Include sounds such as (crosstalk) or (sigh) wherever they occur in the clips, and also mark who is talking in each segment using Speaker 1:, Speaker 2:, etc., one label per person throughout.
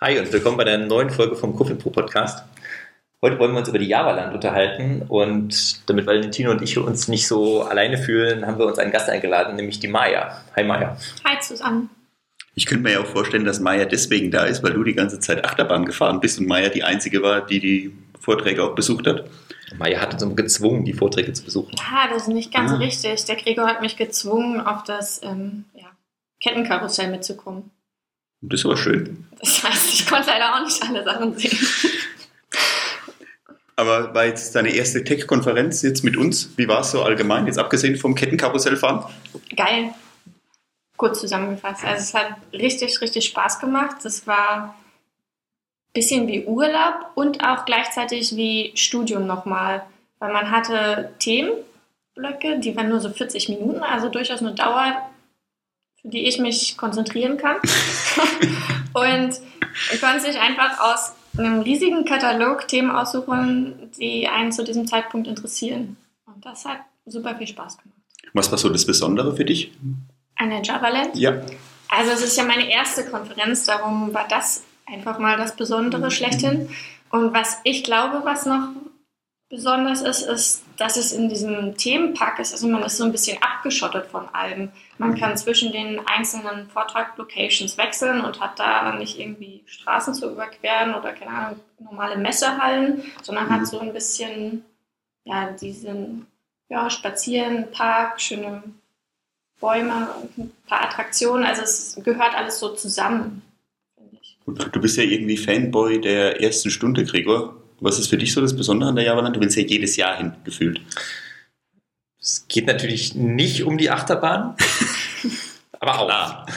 Speaker 1: Hi und willkommen bei der neuen Folge vom Kuffelpro Podcast. Heute wollen wir uns über die Java-Land unterhalten und damit Valentino und ich uns nicht so alleine fühlen, haben wir uns einen Gast eingeladen, nämlich die Maya. Hi Maya.
Speaker 2: Hi zusammen.
Speaker 3: Ich könnte mir ja auch vorstellen, dass Maya deswegen da ist, weil du die ganze Zeit Achterbahn gefahren bist und Maya die einzige war, die die Vorträge auch besucht hat.
Speaker 1: Maya hat uns gezwungen, die Vorträge zu besuchen.
Speaker 2: Ja, das ist nicht ganz
Speaker 3: Ah.
Speaker 2: richtig. Der Gregor hat mich gezwungen, auf das ähm, ja, Kettenkarussell mitzukommen.
Speaker 3: Das war schön.
Speaker 2: Das heißt, ich konnte leider auch nicht alle Sachen sehen.
Speaker 3: Aber war jetzt deine erste Tech-Konferenz jetzt mit uns? Wie war es so allgemein, jetzt abgesehen vom Kettenkarussellfahren?
Speaker 2: Geil. Kurz zusammengefasst. Also es hat richtig, richtig Spaß gemacht. Es war ein bisschen wie Urlaub und auch gleichzeitig wie Studium nochmal. Weil man hatte Themenblöcke, die waren nur so 40 Minuten, also durchaus eine Dauer, für die ich mich konzentrieren kann. (laughs) und man konnte sich einfach aus einem riesigen Katalog Themen aussuchen, die einen zu diesem Zeitpunkt interessieren. Und das hat super viel Spaß gemacht.
Speaker 3: Was war so das Besondere für dich?
Speaker 2: Eine Javaland?
Speaker 3: Ja.
Speaker 2: Also es ist ja meine erste Konferenz, darum war das einfach mal das Besondere schlechthin. Und was ich glaube, was noch besonders ist, ist, dass es in diesem Themenpark ist. Also man ist so ein bisschen abgeschottet von allem. Man kann zwischen den einzelnen Vortrag-Locations wechseln und hat da nicht irgendwie Straßen zu überqueren oder keine Ahnung, normale Messehallen, sondern hat so ein bisschen ja, diesen ja, Spazieren, Park, schöne Bäume, ein paar Attraktionen. Also es gehört alles so zusammen, finde ich.
Speaker 3: Und du bist ja irgendwie Fanboy der ersten Stunde, Gregor. Was ist für dich so das Besondere an der Javaland? Du willst ja jedes Jahr hin, gefühlt.
Speaker 1: Es geht natürlich nicht um die Achterbahn, (laughs) aber auch. (laughs)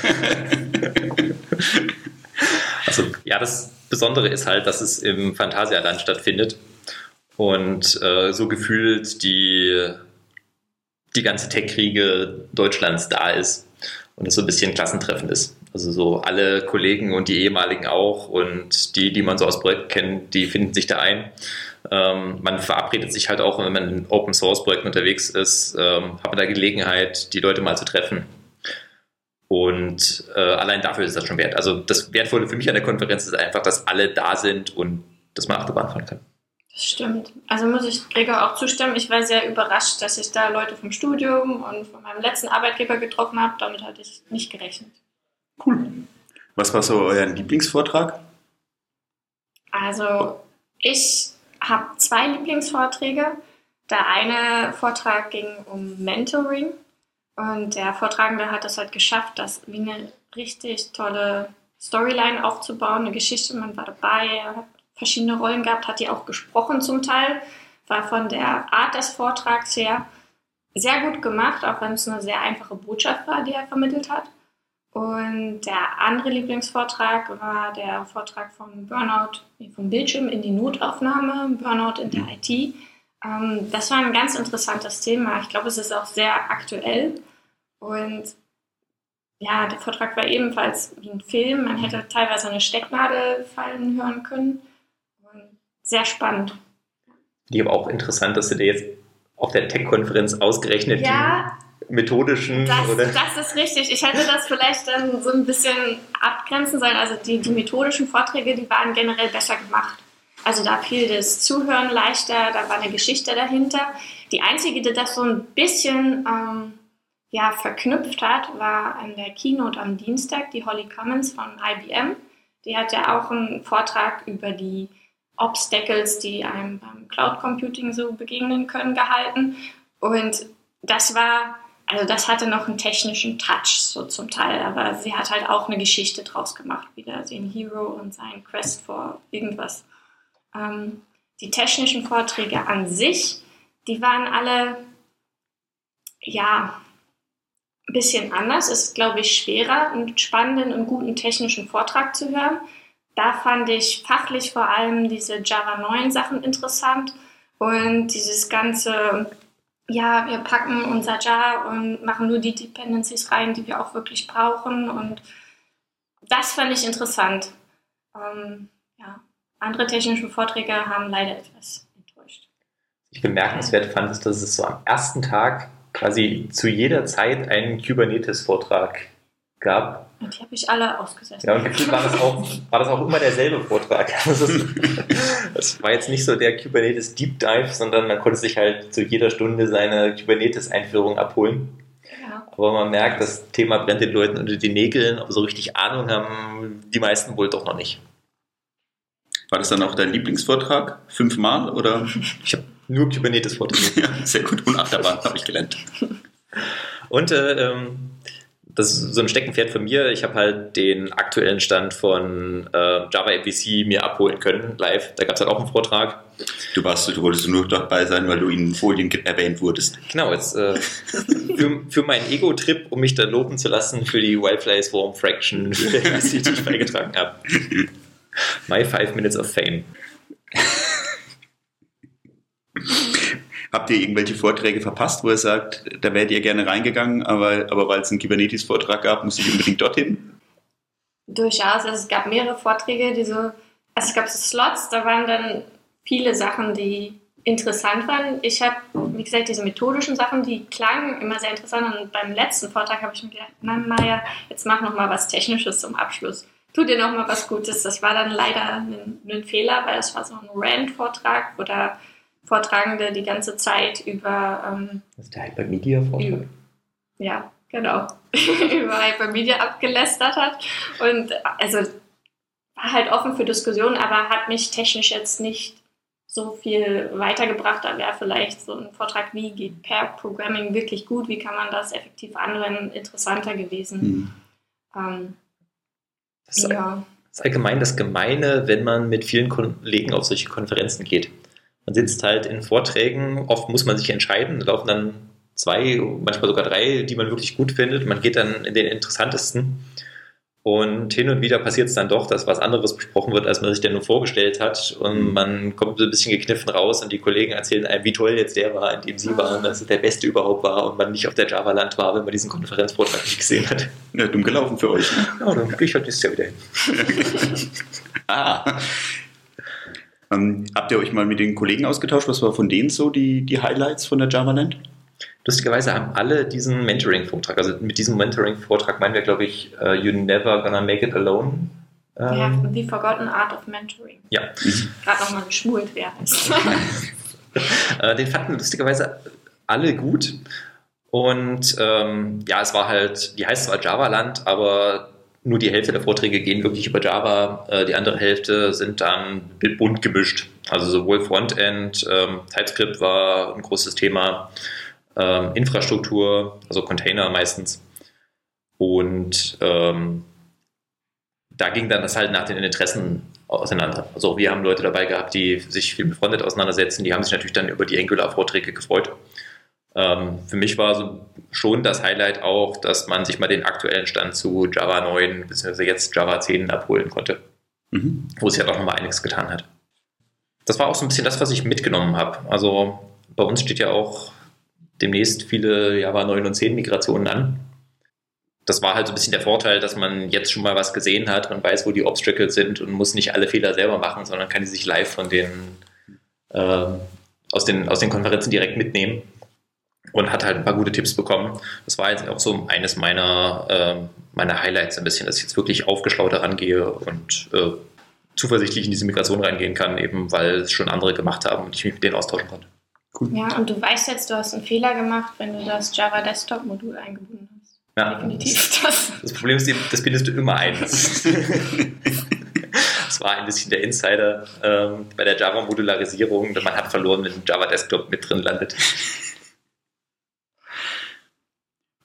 Speaker 1: Also ja, das Besondere ist halt, dass es im Phantasialand stattfindet und äh, so gefühlt die, die ganze Tech-Kriege Deutschlands da ist und es so ein bisschen klassentreffen ist. Also so alle Kollegen und die ehemaligen auch und die, die man so aus Projekten kennt, die finden sich da ein. Ähm, man verabredet sich halt auch, wenn man in Open Source Projekten unterwegs ist, ähm, hat man da Gelegenheit, die Leute mal zu treffen. Und äh, allein dafür ist das schon wert. Also das Wertvolle für mich an der Konferenz ist einfach, dass alle da sind und dass man Achterbahn fahren kann.
Speaker 2: Das stimmt. Also muss ich Gregor auch zustimmen. Ich war sehr überrascht, dass ich da Leute vom Studium und von meinem letzten Arbeitgeber getroffen habe. Damit hatte ich nicht gerechnet.
Speaker 3: Cool. Was war so euer Lieblingsvortrag?
Speaker 2: Also ich habe zwei Lieblingsvorträge. Der eine Vortrag ging um Mentoring und der Vortragende hat es halt geschafft, das wie eine richtig tolle Storyline aufzubauen, eine Geschichte. Man war dabei, er hat verschiedene Rollen gehabt, hat die auch gesprochen zum Teil, war von der Art des Vortrags her sehr gut gemacht, auch wenn es eine sehr einfache Botschaft war, die er vermittelt hat. Und der andere Lieblingsvortrag war der Vortrag von Burnout, vom Bildschirm in die Notaufnahme, Burnout in der IT. Ähm, das war ein ganz interessantes Thema. Ich glaube, es ist auch sehr aktuell. Und ja, der Vortrag war ebenfalls wie ein Film. Man hätte teilweise eine Stecknadel fallen hören können. Und sehr spannend.
Speaker 1: Die aber auch interessant, dass du dir jetzt auf der Tech-Konferenz ausgerechnet
Speaker 2: Ja,
Speaker 1: die methodischen
Speaker 2: Das,
Speaker 1: oder
Speaker 2: das ist richtig. Ich hätte das vielleicht dann so ein bisschen abgrenzen sollen. Also die, die methodischen Vorträge, die waren generell besser gemacht. Also da fiel das Zuhören leichter, da war eine Geschichte dahinter. Die einzige, die das so ein bisschen ähm, ja, verknüpft hat, war an der Keynote am Dienstag, die Holly Cummins von IBM. Die hat ja auch einen Vortrag über die Obstacles, die einem beim Cloud Computing so begegnen können, gehalten. Und das war, also das hatte noch einen technischen Touch so zum Teil, aber sie hat halt auch eine Geschichte draus gemacht, wieder den Hero und seinen Quest vor irgendwas. Ähm, die technischen Vorträge an sich, die waren alle, ja, ein bisschen anders. Es ist, glaube ich, schwerer, einen spannenden und guten technischen Vortrag zu hören. Da fand ich fachlich vor allem diese Java 9 Sachen interessant und dieses ganze, ja, wir packen unser Jar und machen nur die Dependencies rein, die wir auch wirklich brauchen und das fand ich interessant. Ähm, ja. Andere technische Vorträge haben leider etwas enttäuscht.
Speaker 1: ich bemerkenswert fand, ist, dass es so am ersten Tag quasi zu jeder Zeit einen Kubernetes-Vortrag gab.
Speaker 2: Die habe ich alle ausgesetzt.
Speaker 1: Ja, und gefühlt war das auch, war das auch immer derselbe Vortrag. Das, (laughs) ist, das war jetzt nicht so der Kubernetes Deep Dive, sondern man konnte sich halt zu jeder Stunde seine Kubernetes-Einführung abholen.
Speaker 2: Ja.
Speaker 1: Aber man merkt, das Thema brennt den Leuten unter die Nägeln, aber so richtig Ahnung haben die meisten wohl doch noch nicht.
Speaker 3: War das dann auch dein Lieblingsvortrag? Fünfmal oder? (laughs)
Speaker 1: Ich habe nur Kubernetes-Vorträge. (laughs)
Speaker 3: Ja, sehr gut. Und Achterbahn habe ich gelernt.
Speaker 1: Und äh, ähm, das ist so ein Steckenpferd von mir. Ich habe halt den aktuellen Stand von äh, Java MVC mir abholen können, live. Da gab es halt auch einen Vortrag.
Speaker 3: Du warst, du wolltest nur dabei sein, weil du in Folien erwähnt wurdest.
Speaker 1: Genau, jetzt äh, für, für meinen Ego-Trip, um mich dann loben zu lassen für die Wildfly Swarm Fraction, (laughs) die ich beigetragen habe. (laughs) My Five Minutes of Fame.
Speaker 3: Habt ihr irgendwelche Vorträge verpasst, wo ihr sagt, da wärt ihr gerne reingegangen, aber, aber weil es einen Kubernetes-Vortrag gab, muss ich unbedingt dorthin?
Speaker 2: Durchaus. Also es gab mehrere Vorträge, die so, also es gab so Slots, da waren dann viele Sachen, die interessant waren. Ich habe, wie gesagt, diese methodischen Sachen, die klangen immer sehr interessant. Und beim letzten Vortrag habe ich mir gedacht, na Maja, jetzt mach noch mal was Technisches zum Abschluss. Tu dir noch mal was Gutes. Das war dann leider ein, ein Fehler, weil das war so ein Rand-Vortrag, wo da Vortragende die ganze Zeit über ähm,
Speaker 1: Das ist der Hypermedia-Vortrag.
Speaker 2: ja, genau, (laughs) über Hypermedia abgelästert hat. Und also war halt offen für Diskussionen, aber hat mich technisch jetzt nicht so viel weitergebracht. Da wäre vielleicht so ein Vortrag, wie geht Pair Programming wirklich gut, wie kann man das effektiv anwenden, interessanter gewesen.
Speaker 3: Hm.
Speaker 2: Ähm,
Speaker 1: Das ist,
Speaker 2: ja.
Speaker 1: das ist allgemein das Gemeine, wenn man mit vielen Kollegen auf solche Konferenzen geht. Man sitzt halt in Vorträgen, oft muss man sich entscheiden, da laufen dann zwei, manchmal sogar drei, die man wirklich gut findet. Man geht dann in den interessantesten. Und hin und wieder passiert es dann doch, dass was anderes besprochen wird, als man sich denn nur vorgestellt hat. Und man kommt so ein bisschen gekniffen raus und die Kollegen erzählen einem, wie toll jetzt der war, in dem sie waren, dass es der Beste überhaupt war und man nicht auf der Java-Land war, wenn man diesen Konferenzvortrag nicht gesehen hat.
Speaker 3: Ja, dumm gelaufen für euch.
Speaker 1: Ja, dann gehe ich halt nächstes Jahr wieder hin. (laughs)
Speaker 3: Ah. Ähm, habt ihr euch mal mit den Kollegen ausgetauscht? Was war von denen so die, die Highlights von der Java-Land?
Speaker 1: Lustigerweise haben alle diesen Mentoring-Vortrag, also mit diesem Mentoring-Vortrag meinen wir, glaube ich, uh, You're Never Gonna Make It Alone.
Speaker 2: ja,
Speaker 1: Ähm,
Speaker 2: The Forgotten Art of Mentoring.
Speaker 1: ja,
Speaker 2: Gerade nochmal geschmult, wer heißt. (laughs)
Speaker 1: äh, den fanden lustigerweise alle gut. Und ähm, ja, es war halt, die heißt zwar Java-Land, aber nur die Hälfte der Vorträge gehen wirklich über Java, äh, die andere Hälfte sind dann bunt gemischt. Also sowohl Frontend, ähm, TypeScript war ein großes Thema, ähm, Infrastruktur, also Container meistens. Und ähm, da ging dann das halt nach den Interessen auseinander. Also wir haben Leute dabei gehabt, die sich viel mit Frontend auseinandersetzen, die haben sich natürlich dann über die Angular-Vorträge gefreut. Ähm, für mich war so schon das Highlight auch, dass man sich mal den aktuellen Stand zu Java 9 bzw. jetzt Java 10 abholen konnte,
Speaker 3: Mhm.
Speaker 1: wo sich ja doch nochmal einiges getan hat. Das war auch so ein bisschen das, was ich mitgenommen habe. Also bei uns steht ja auch demnächst viele Java 9 und 10 Migrationen an. Das war halt so ein bisschen der Vorteil, dass man jetzt schon mal was gesehen hat, man weiß, wo die Obstacles sind und muss nicht alle Fehler selber machen, sondern kann die sich live von den, ähm, aus den, aus den Konferenzen direkt mitnehmen und hat halt ein paar gute Tipps bekommen. Das war jetzt auch so eines meiner, ähm, meiner Highlights ein bisschen, dass ich jetzt wirklich aufgeschlauter rangehe und äh, zuversichtlich in diese Migration reingehen kann, eben weil es schon andere gemacht haben und ich mich mit denen austauschen konnte.
Speaker 2: Ja, und du weißt jetzt, du hast einen Fehler gemacht, wenn du das Java Desktop Modul eingebunden hast.
Speaker 1: Ja,
Speaker 2: Definitiv das.
Speaker 1: Das Problem ist, das bindest du immer ein. (laughs) Das, war ein bisschen der Insider ähm, bei der Java-Modularisierung. Man hat verloren, wenn ein Java Desktop mit drin landet.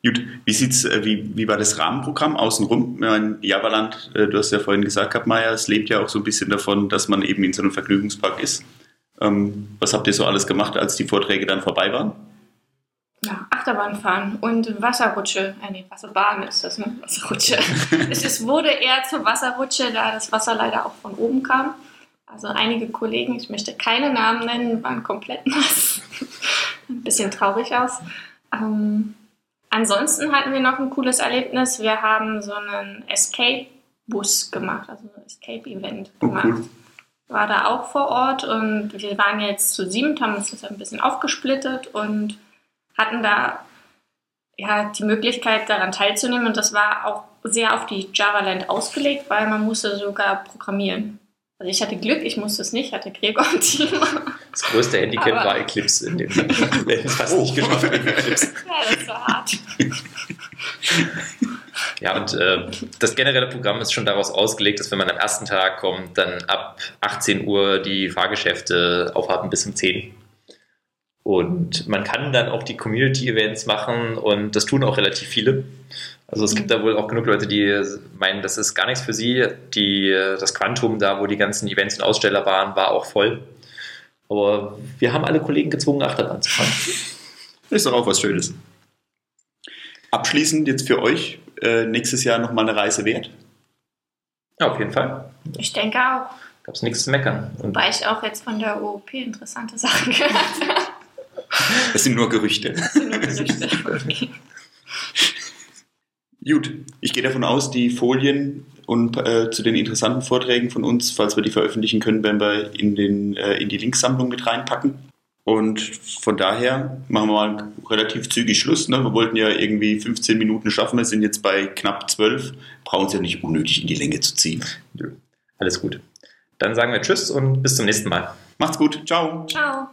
Speaker 3: Gut, wie sieht's, äh, wie, wie war das Rahmenprogramm außenrum? Meine, Javaland, äh, du hast ja vorhin gesagt gehabt, Maya, es lebt ja auch so ein bisschen davon, dass man eben in so einem Vergnügungspark ist. Ähm, was habt ihr so alles gemacht, als die Vorträge dann vorbei waren?
Speaker 2: Ja, Achterbahn fahren und Wasserrutsche. Äh, nee, Wasserbahn ist das, ne? Wasserrutsche. (laughs) es ist, wurde eher zur Wasserrutsche, da das Wasser leider auch von oben kam. Also einige Kollegen, ich möchte keine Namen nennen, waren komplett (laughs) nass. Ein bisschen traurig aus. Ähm, ansonsten hatten wir noch ein cooles Erlebnis. Wir haben so einen Escape-Bus gemacht, also ein Escape-Event
Speaker 3: Oh,
Speaker 2: gemacht
Speaker 3: cool.
Speaker 2: war da auch vor Ort und wir waren jetzt zu sieben, haben uns das ein bisschen aufgesplittet und hatten da ja die Möglichkeit daran teilzunehmen und das war auch sehr auf die Java-Land ausgelegt, weil man musste sogar programmieren. Also ich hatte Glück, ich musste es nicht, hatte Gregor im Team.
Speaker 1: Das größte Handicap
Speaker 2: Aber-
Speaker 1: war Eclipse in dem Wir hätten es fast nicht geschafft mit Eclipse. (laughs)
Speaker 2: Ja, das war hart.
Speaker 1: Ja, und äh, das generelle Programm ist schon daraus ausgelegt, dass wenn man am ersten Tag kommt, dann ab 18 Uhr die Fahrgeschäfte aufhaben bis um 10. Und man kann dann auch die Community-Events machen und das tun auch relativ viele. Also es gibt da wohl auch genug Leute, die meinen, das ist gar nichts für sie. Die, das Quantum da, wo die ganzen Events und Aussteller waren, war auch voll. Aber wir haben alle Kollegen gezwungen, Achterbahn zu fahren. (laughs)
Speaker 3: Ist doch auch was Schönes. Abschließend jetzt für euch äh, nächstes Jahr nochmal eine Reise wert.
Speaker 1: Ja, auf jeden Fall.
Speaker 2: Ich denke auch.
Speaker 1: Gab es nichts zu meckern. Und
Speaker 2: Wobei ich auch jetzt von der OOP interessante Sachen gehört habe.
Speaker 3: Das sind nur Gerüchte.
Speaker 2: Das sind nur Gerüchte. (laughs) Okay.
Speaker 3: Gut, ich gehe davon aus, die Folien und äh, zu den interessanten Vorträgen von uns, falls wir die veröffentlichen können, werden wir in, den, äh, in die Linksammlung mit reinpacken. Und von daher machen wir mal relativ zügig Schluss. Ne? Wir wollten ja irgendwie 15 Minuten schaffen, wir sind jetzt bei knapp 12. Brauchen Sie ja nicht unnötig in die Länge zu ziehen.
Speaker 1: Alles gut. Dann sagen wir Tschüss und bis zum nächsten Mal.
Speaker 3: Macht's gut, ciao.
Speaker 2: Ciao.